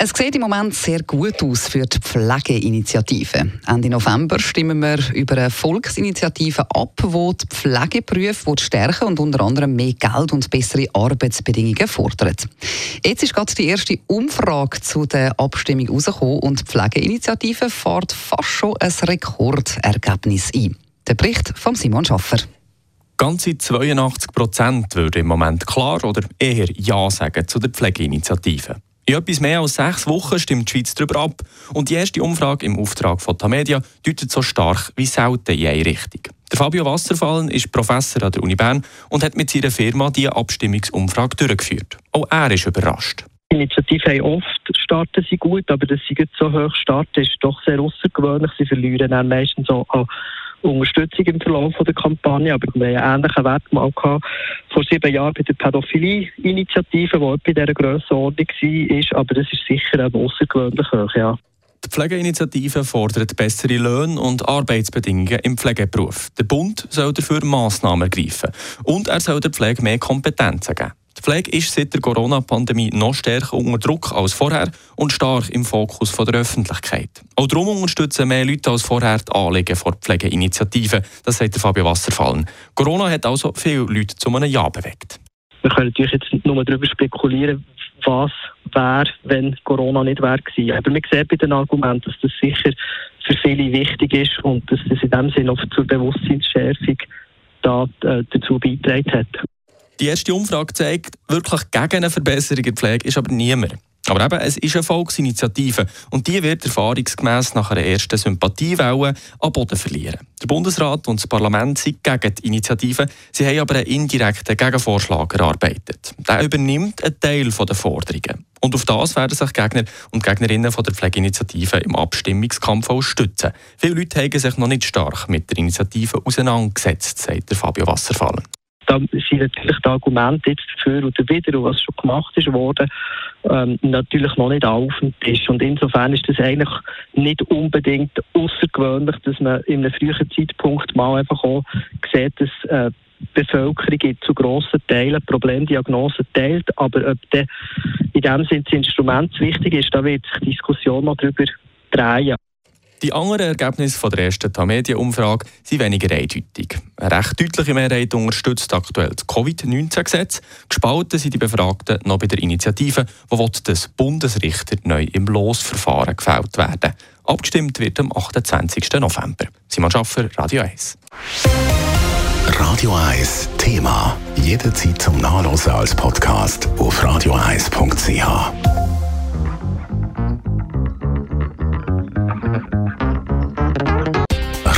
Es sieht im Moment sehr gut aus für die Pflegeinitiative. Ende November stimmen wir über eine Volksinitiative ab, die die Pflegeberufe stärken und unter anderem mehr Geld und bessere Arbeitsbedingungen fordert. Jetzt ist gerade die erste Umfrage zu der Abstimmung rausgekommen und die Pflegeinitiative fährt fast schon ein Rekordergebnis ein. Der Bericht von Simon Schaffer. Ganze 82 Prozent würden im Moment klar oder eher Ja sagen zu der Pflegeinitiative. In etwas mehr als sechs Wochen stimmt die Schweiz darüber ab und die erste Umfrage im Auftrag von Tamedia deutet so stark wie selten in eine Richtung. Der Fabio Wasserfallen ist Professor an der Uni Bern und hat mit seiner Firma diese Abstimmungsumfrage durchgeführt. Auch er ist überrascht. Die Initiative haben oft starten sie gut, aber dass sie so hoch starten, ist doch sehr außergewöhnlich. Sie verlieren dann meistens auch Unterstützung im Verlauf der Kampagne. Aber wir haben einen ähnlichen Wert mal vor sieben Jahren bei der Pädophilie-Initiative, die in dieser Grössenordnung war. Aber das ist sicher auch außergewöhnlich hoch, ja. Die Pflegeinitiative fordert bessere Löhne und Arbeitsbedingungen im Pflegeberuf. Der Bund soll dafür Massnahmen ergreifen und er soll der Pflege mehr Kompetenzen geben. Die Pflege ist seit der Corona-Pandemie noch stärker unter Druck als vorher und stark im Fokus der Öffentlichkeit. Auch darum unterstützen mehr Leute als vorher die Anliegen der Pflegeinitiative. Das sagt Fabio Wasserfallen. Corona hat also viele Leute zu einem Ja bewegt. Wir können natürlich jetzt nicht nur darüber spekulieren, was wäre, wenn Corona nicht wäre gewesen. Aber man sieht bei den Argumenten, dass das sicher für viele wichtig ist und dass das in dem Sinne auch zur Bewusstseinsschärfung da, äh, dazu beigetragen hat. Die erste Umfrage zeigt, wirklich gegen eine Verbesserung der Pflege ist aber niemand. Aber eben, es ist eine Volksinitiative und die wird erfahrungsgemäss nach einer ersten Sympathiewelle an Boden verlieren. Der Bundesrat und das Parlament sind gegen die Initiative, sie haben aber einen indirekten Gegenvorschlag erarbeitet. Der übernimmt einen Teil der Forderungen. Und auf das werden sich Gegner und Gegnerinnen von der Pflegeinitiative im Abstimmungskampf auch stützen. Viele Leute haben sich noch nicht stark mit der Initiative auseinandergesetzt, sagt Fabio Wasserfallen da sind natürlich die Argumente jetzt dafür oder wieder, was schon gemacht ist worden, ähm, natürlich noch nicht auf dem Tisch. Und insofern ist das eigentlich nicht unbedingt außergewöhnlich, dass man in einem frühen Zeitpunkt mal einfach auch sieht, dass äh, Bevölkerung zu grossen Teilen Problemdiagnosen teilt, aber ob der in dem Sinne das Instrument wichtig ist, da wird sich Diskussion noch darüber drehen. Die anderen Ergebnisse der ersten Tamedia-Umfrage sind weniger eindeutig. Eine recht deutliche Mehrheit unterstützt aktuell das Covid-19-Gesetz. Gespalten sind die Befragten noch bei der Initiative, will, dass Bundesrichter neu im Losverfahren gefällt werden. Abgestimmt wird am 28. November. Simon Schaffer, Radio 1. Radio 1 Thema. Jederzeit zum Nachlesen als Podcast auf radio1.ch.